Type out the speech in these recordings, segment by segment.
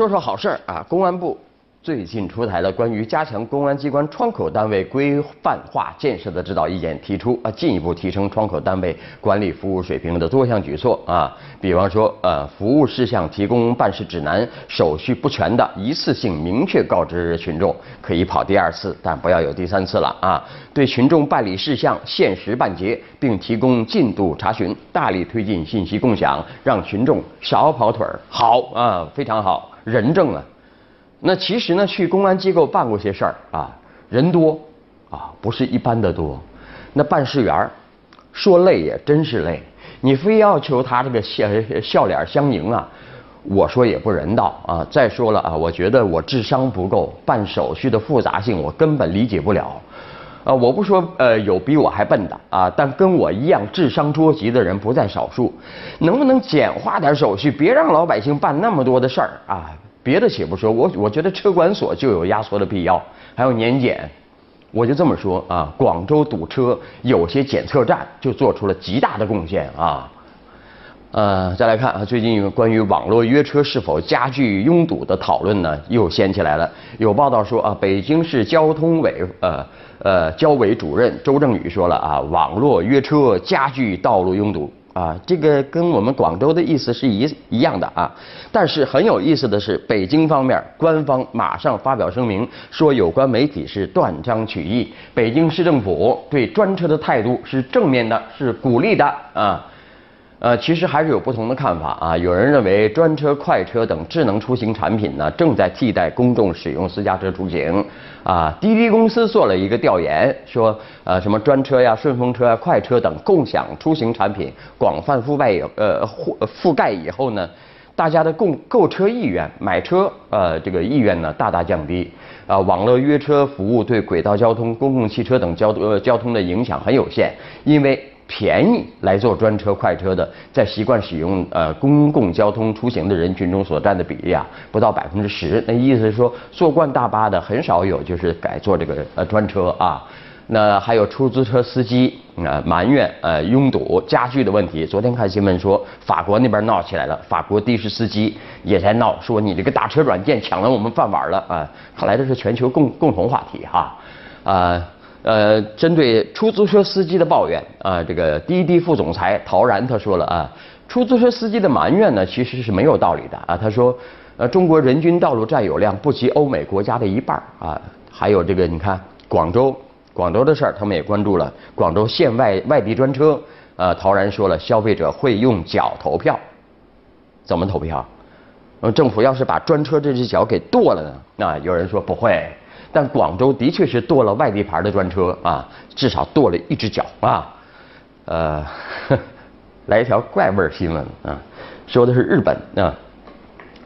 说说好事儿啊，公安部。最近出台了关于加强公安机关窗口单位规范化建设的指导意见，提出啊进一步提升窗口单位管理服务水平的多项举措啊，比方说呃服务事项提供办事指南，手续不全的一次性明确告知群众，可以跑第二次，但不要有第三次了啊。对群众办理事项限时办结，并提供进度查询，大力推进信息共享，让群众少跑腿儿。好啊，非常好，人证啊。那其实呢，去公安机构办过些事儿啊，人多啊，不是一般的多。那办事员说累也真是累，你非要求他这个笑笑脸相迎啊，我说也不人道啊。再说了啊，我觉得我智商不够，办手续的复杂性我根本理解不了。啊，我不说呃有比我还笨的啊，但跟我一样智商捉急的人不在少数。能不能简化点手续，别让老百姓办那么多的事儿啊？别的且不说，我我觉得车管所就有压缩的必要，还有年检，我就这么说啊。广州堵车，有些检测站就做出了极大的贡献啊。呃，再来看啊，最近关于网络约车是否加剧拥堵的讨论呢，又掀起来了。有报道说啊，北京市交通委呃呃交委主任周正宇说了啊，网络约车加剧道路拥堵。啊，这个跟我们广州的意思是一一样的啊，但是很有意思的是，北京方面官方马上发表声明，说有关媒体是断章取义。北京市政府对专车的态度是正面的，是鼓励的啊。呃，其实还是有不同的看法啊。有人认为专车、快车等智能出行产品呢，正在替代公众使用私家车出行。啊，滴滴公司做了一个调研，说呃，什么专车呀、顺风车啊、快车等共享出行产品广泛覆盖呃覆覆盖以后呢，大家的购购车意愿、买车呃这个意愿呢大大降低。啊，网络约车服务对轨道交通、公共汽车等交呃交通的影响很有限，因为。便宜来坐专车快车的，在习惯使用呃公共交通出行的人群中所占的比例啊，不到百分之十。那意思是说，坐惯大巴的很少有就是改坐这个呃专车啊。那还有出租车司机啊埋怨呃拥堵加剧的问题。昨天看新闻说，法国那边闹起来了，法国的士司机也在闹，说你这个打车软件抢了我们饭碗了啊。看来这是全球共共同话题哈啊。呃，呃针对出租车司机的抱怨啊，这个滴滴副总裁陶然他说了啊，出租车司机的埋怨呢其实是没有道理的啊。他说，呃，中国人均道路占有量不及欧美国家的一半啊。还有这个，你看广州，广州的事儿他们也关注了。广州限外外地专车，呃，陶然说了，消费者会用脚投票，怎么投票？呃，政府要是把专车这只脚给剁了呢？那有人说不会。但广州的确是剁了外地牌的专车啊，至少剁了一只脚啊。呃，来一条怪味新闻啊，说的是日本啊，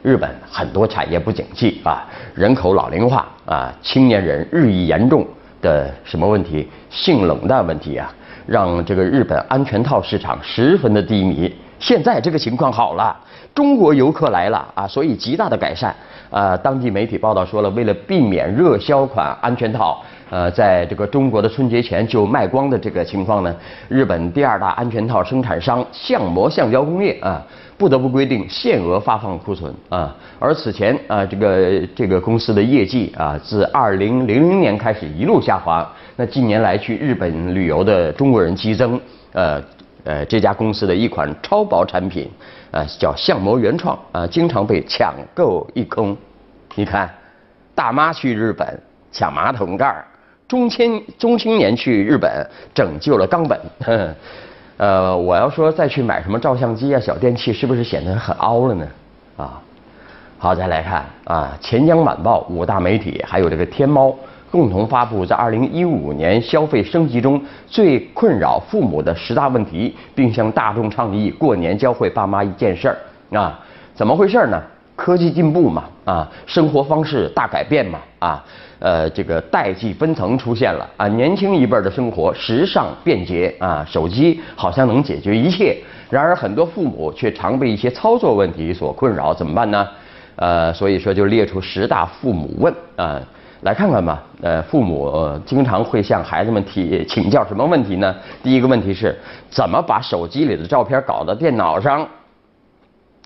日本很多产业不景气啊，人口老龄化啊，青年人日益严重的什么问题？性冷淡问题啊，让这个日本安全套市场十分的低迷。现在这个情况好了，中国游客来了啊，所以极大的改善。呃，当地媒体报道说了，为了避免热销款安全套，呃，在这个中国的春节前就卖光的这个情况呢，日本第二大安全套生产商相模橡胶工业啊，不得不规定限额发放库存啊。而此前啊，这个这个公司的业绩啊，自二零零零年开始一路下滑。那近年来去日本旅游的中国人激增，呃呃，这家公司的一款超薄产品。啊，叫相模原创啊，经常被抢购一空。你看，大妈去日本抢马桶盖儿，中青中青年去日本拯救了冈本。呃，我要说再去买什么照相机啊、小电器，是不是显得很凹了呢？啊，好，再来看啊，钱江晚报五大媒体还有这个天猫。共同发布在二零一五年消费升级中最困扰父母的十大问题，并向大众倡议过年教会爸妈一件事儿啊，怎么回事呢？科技进步嘛，啊，生活方式大改变嘛，啊，呃，这个代际分层出现了啊，年轻一辈的生活时尚便捷啊，手机好像能解决一切，然而很多父母却常被一些操作问题所困扰，怎么办呢？呃，所以说就列出十大父母问啊。来看看吧，呃，父母经常会向孩子们提请教什么问题呢？第一个问题是，怎么把手机里的照片搞到电脑上？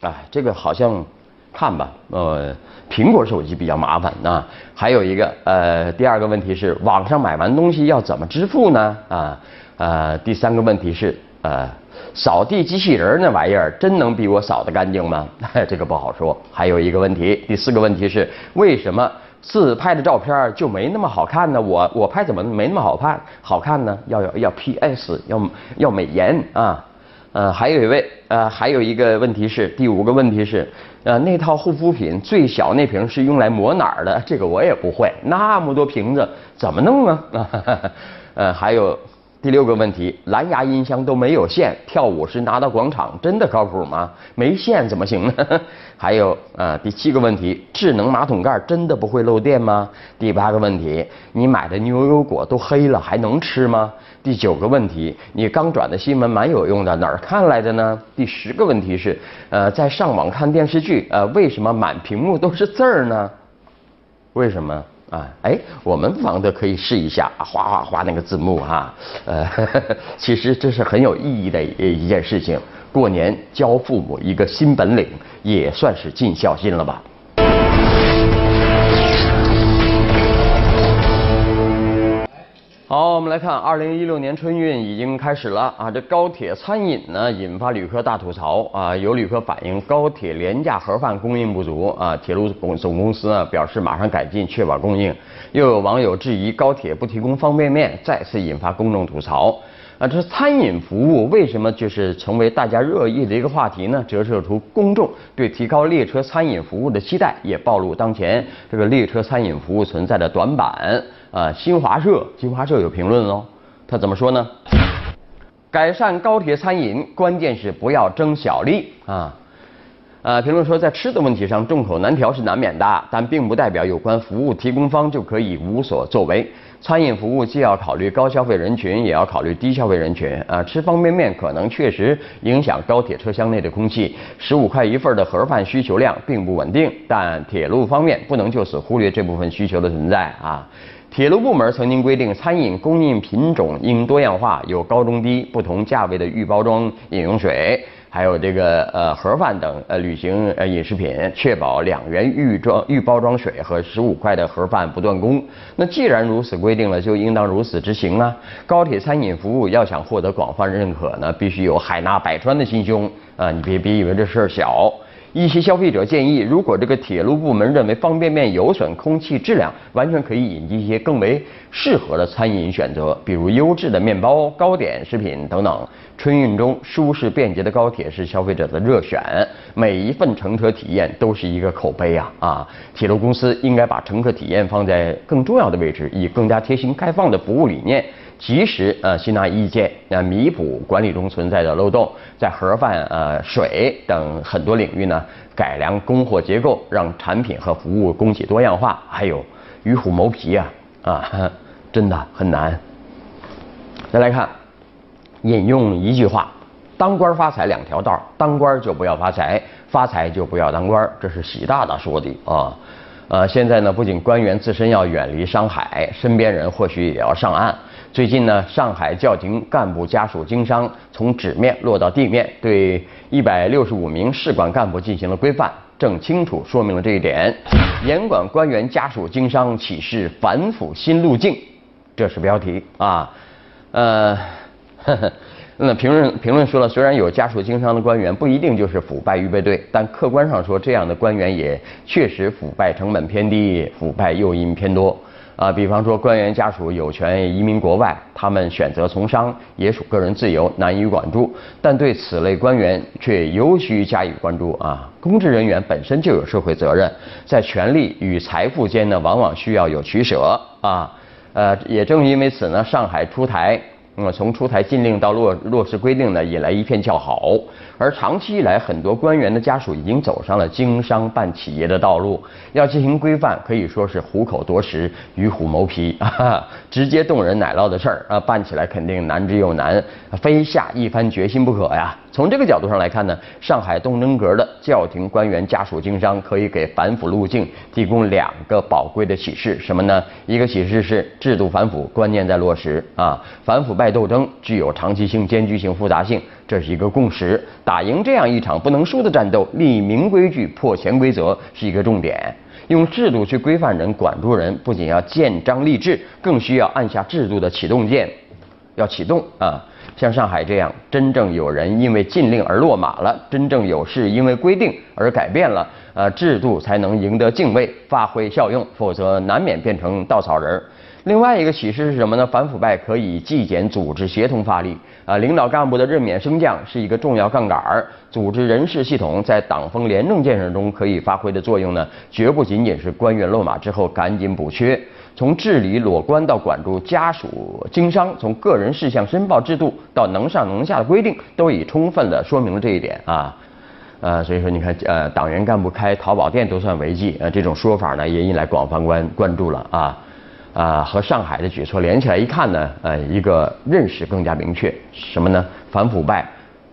啊，这个好像看吧，呃，苹果手机比较麻烦啊。还有一个，呃，第二个问题是网上买完东西要怎么支付呢？啊，呃，第三个问题是，呃，扫地机器人那玩意儿真能比我扫得干净吗？这个不好说。还有一个问题，第四个问题是为什么自拍的照片就没那么好看呢？我我拍怎么没那么好看？好看呢？要要要 PS，要要美颜啊。呃，还有一位，呃，还有一个问题是，第五个问题是，呃，那套护肤品最小那瓶是用来抹哪儿的？这个我也不会，那么多瓶子怎么弄啊？呃，还有。第六个问题，蓝牙音箱都没有线，跳舞时拿到广场，真的靠谱吗？没线怎么行呢？还有啊，第七个问题，智能马桶盖真的不会漏电吗？第八个问题，你买的牛油果都黑了，还能吃吗？第九个问题，你刚转的新闻蛮有用的，哪儿看来的呢？第十个问题是，呃，在上网看电视剧，呃，为什么满屏幕都是字儿呢？为什么？啊，哎，我们不妨的可以试一下，哗哗哗那个字幕哈，呃呵呵，其实这是很有意义的一一件事情。过年教父母一个新本领，也算是尽孝心了吧。好，我们来看，二零一六年春运已经开始了啊。这高铁餐饮呢，引发旅客大吐槽啊。有旅客反映高铁廉价盒饭供应不足啊，铁路总总公司呢表示马上改进，确保供应。又有网友质疑高铁不提供方便面，再次引发公众吐槽。啊，这餐饮服务为什么就是成为大家热议的一个话题呢？折射出公众对提高列车餐饮服务的期待，也暴露当前这个列车餐饮服务存在的短板。啊，新华社，新华社有评论哦，他怎么说呢？改善高铁餐饮，关键是不要争小利啊。呃，评论说，在吃的问题上，众口难调是难免的，但并不代表有关服务提供方就可以无所作为。餐饮服务既要考虑高消费人群，也要考虑低消费人群。啊，吃方便面可能确实影响高铁车厢内的空气。十五块一份的盒饭需求量并不稳定，但铁路方面不能就此忽略这部分需求的存在啊。铁路部门曾经规定，餐饮供应品种应多样化，有高中低不同价位的预包装饮用水。还有这个呃盒饭等呃旅行呃饮食品，确保两元预装预包装水和十五块的盒饭不断供。那既然如此规定了，就应当如此执行啊！高铁餐饮服务要想获得广泛认可呢，必须有海纳百川的心胸啊！你别别以为这事儿小。一些消费者建议，如果这个铁路部门认为方便面有损空气质量，完全可以引进一些更为适合的餐饮选择，比如优质的面包、糕点、食品等等。春运中舒适便捷的高铁是消费者的热选，每一份乘车体验都是一个口碑啊！啊，铁路公司应该把乘客体验放在更重要的位置，以更加贴心、开放的服务理念。及时呃吸纳意见，呃弥补管理中存在的漏洞，在盒饭、呃水等很多领域呢改良供货结构，让产品和服务供给多样化。还有与虎谋皮啊啊，真的很难。再来看，引用一句话：当官发财两条道，当官就不要发财，发财就不要当官。这是习大大说的啊。呃，现在呢，不仅官员自身要远离商海，身边人或许也要上岸。最近呢，上海叫停干部家属经商从纸面落到地面，对一百六十五名市管干部进行了规范，正清楚说明了这一点。严管官员家属经商启示反腐新路径，这是标题啊。呃，呵呵那评论评论说了，虽然有家属经商的官员不一定就是腐败预备队，但客观上说，这样的官员也确实腐败成本偏低，腐败诱因偏多。啊，比方说官员家属有权移民国外，他们选择从商也属个人自由，难以管住。但对此类官员却尤需加以关注啊！公职人员本身就有社会责任，在权力与财富间呢，往往需要有取舍啊。呃，也正因为此呢，上海出台。那么从出台禁令到落落实规定呢，引来一片叫好。而长期以来，很多官员的家属已经走上了经商办企业的道路。要进行规范，可以说是虎口夺食，与虎谋皮啊，直接动人奶酪的事儿啊，办起来肯定难之又难，非下一番决心不可呀。从这个角度上来看呢，上海东征阁的叫停官员家属经商，可以给反腐路径提供两个宝贵的启示。什么呢？一个启示是制度反腐关键在落实啊，反腐败斗争具有长期性、艰巨性、复杂性，这是一个共识。打赢这样一场不能输的战斗，立明规矩、破潜规则是一个重点。用制度去规范人、管住人，不仅要建章立制，更需要按下制度的启动键，要启动啊！像上海这样，真正有人因为禁令而落马了，真正有事因为规定而改变了，呃，制度才能赢得敬畏，发挥效用，否则难免变成稻草人。另外一个启示是什么呢？反腐败可以纪检组织协同发力啊，领导干部的任免升降是一个重要杠杆儿。组织人事系统在党风廉政建设中可以发挥的作用呢，绝不仅仅是官员落马之后赶紧补缺。从治理裸官到管住家属经商，从个人事项申报制度到能上能下的规定，都已充分的说明了这一点啊。呃，所以说你看，呃，党员干部开淘宝店都算违纪，呃，这种说法呢也引来广泛关关注了啊。啊，和上海的举措连起来一看呢，呃，一个认识更加明确，什么呢？反腐败，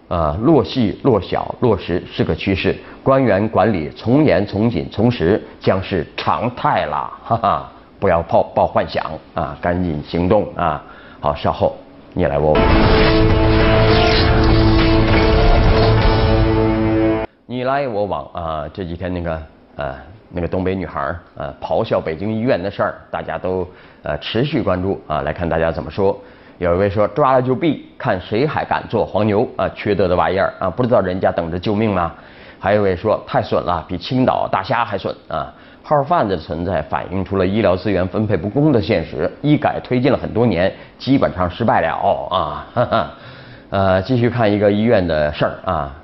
呃，落细、落小、落实是个趋势，官员管理从严、从紧、从实将是常态了，哈哈！不要抱抱幻想啊，赶紧行动啊！好，稍后你来我往，你来我往啊！这几天那个呃。那个东北女孩儿啊，咆哮北京医院的事儿，大家都呃持续关注啊。来看大家怎么说。有一位说抓了就毙，看谁还敢做黄牛啊？缺德的玩意儿啊！不知道人家等着救命吗？还有一位说太损了，比青岛大虾还损啊！号贩子的存在反映出了医疗资源分配不公的现实。医改推进了很多年，基本上失败了啊！哈哈。呃，继续看一个医院的事儿啊。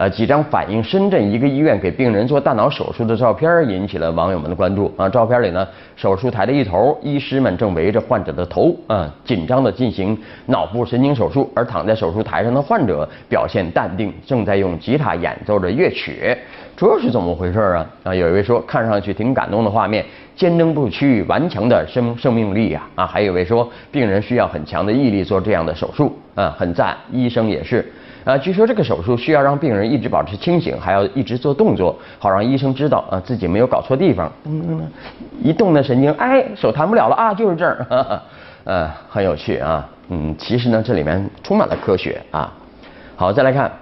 呃，几张反映深圳一个医院给病人做大脑手术的照片引起了网友们的关注啊。照片里呢，手术台的一头，医师们正围着患者的头啊，紧张地进行脑部神经手术，而躺在手术台上的患者表现淡定，正在用吉他演奏着乐曲。这是怎么回事啊？啊，有一位说，看上去挺感动的画面，坚贞不屈、顽强的生生命力呀！啊，还有一位说，病人需要很强的毅力做这样的手术啊，很赞，医生也是。啊，据说这个手术需要让病人一直保持清醒，还要一直做动作，好让医生知道啊自己没有搞错地方。嗯，一动那神经，哎，手弹不了了啊，就是这儿。呃，很有趣啊。嗯，其实呢，这里面充满了科学啊。好，再来看，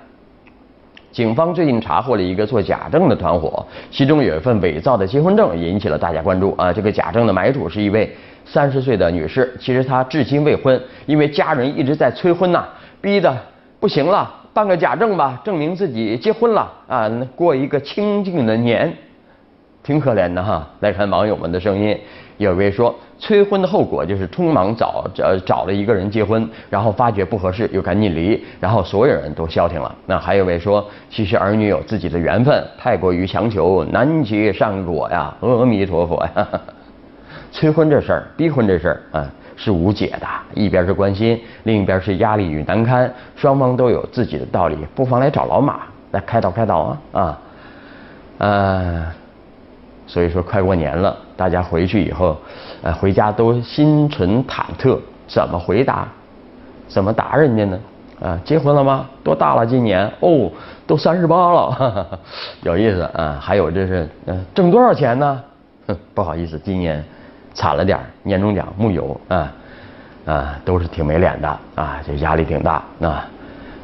警方最近查获了一个做假证的团伙，其中有一份伪造的结婚证引起了大家关注啊。这个假证的买主是一位三十岁的女士，其实她至今未婚，因为家人一直在催婚呐，逼的。不行了，办个假证吧，证明自己结婚了啊，过一个清静的年，挺可怜的哈。来看网友们的声音，有位说催婚的后果就是匆忙找找找了一个人结婚，然后发觉不合适又赶紧离，然后所有人都消停了。那还有位说，其实儿女有自己的缘分，太过于强求难结善果呀，阿弥陀佛呀。催婚这事儿，逼婚这事儿啊。是无解的，一边是关心，另一边是压力与难堪，双方都有自己的道理，不妨来找老马来开导开导啊啊，呃，所以说快过年了，大家回去以后，呃，回家都心存忐忑，怎么回答？怎么答人家呢？啊，结婚了吗？多大了？今年？哦，都三十八了，有意思啊。还有这是，嗯，挣多少钱呢？哼，不好意思，今年。惨了点儿年终奖木有啊啊都是挺没脸的啊这压力挺大啊。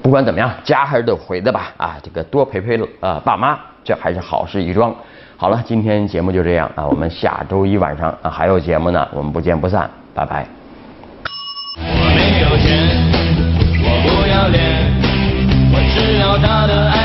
不管怎么样家还是得回的吧啊这个多陪陪呃爸妈这还是好事一桩。好了今天节目就这样啊我们下周一晚上啊还有节目呢我们不见不散拜拜。我没有钱我不要脸我只要他的爱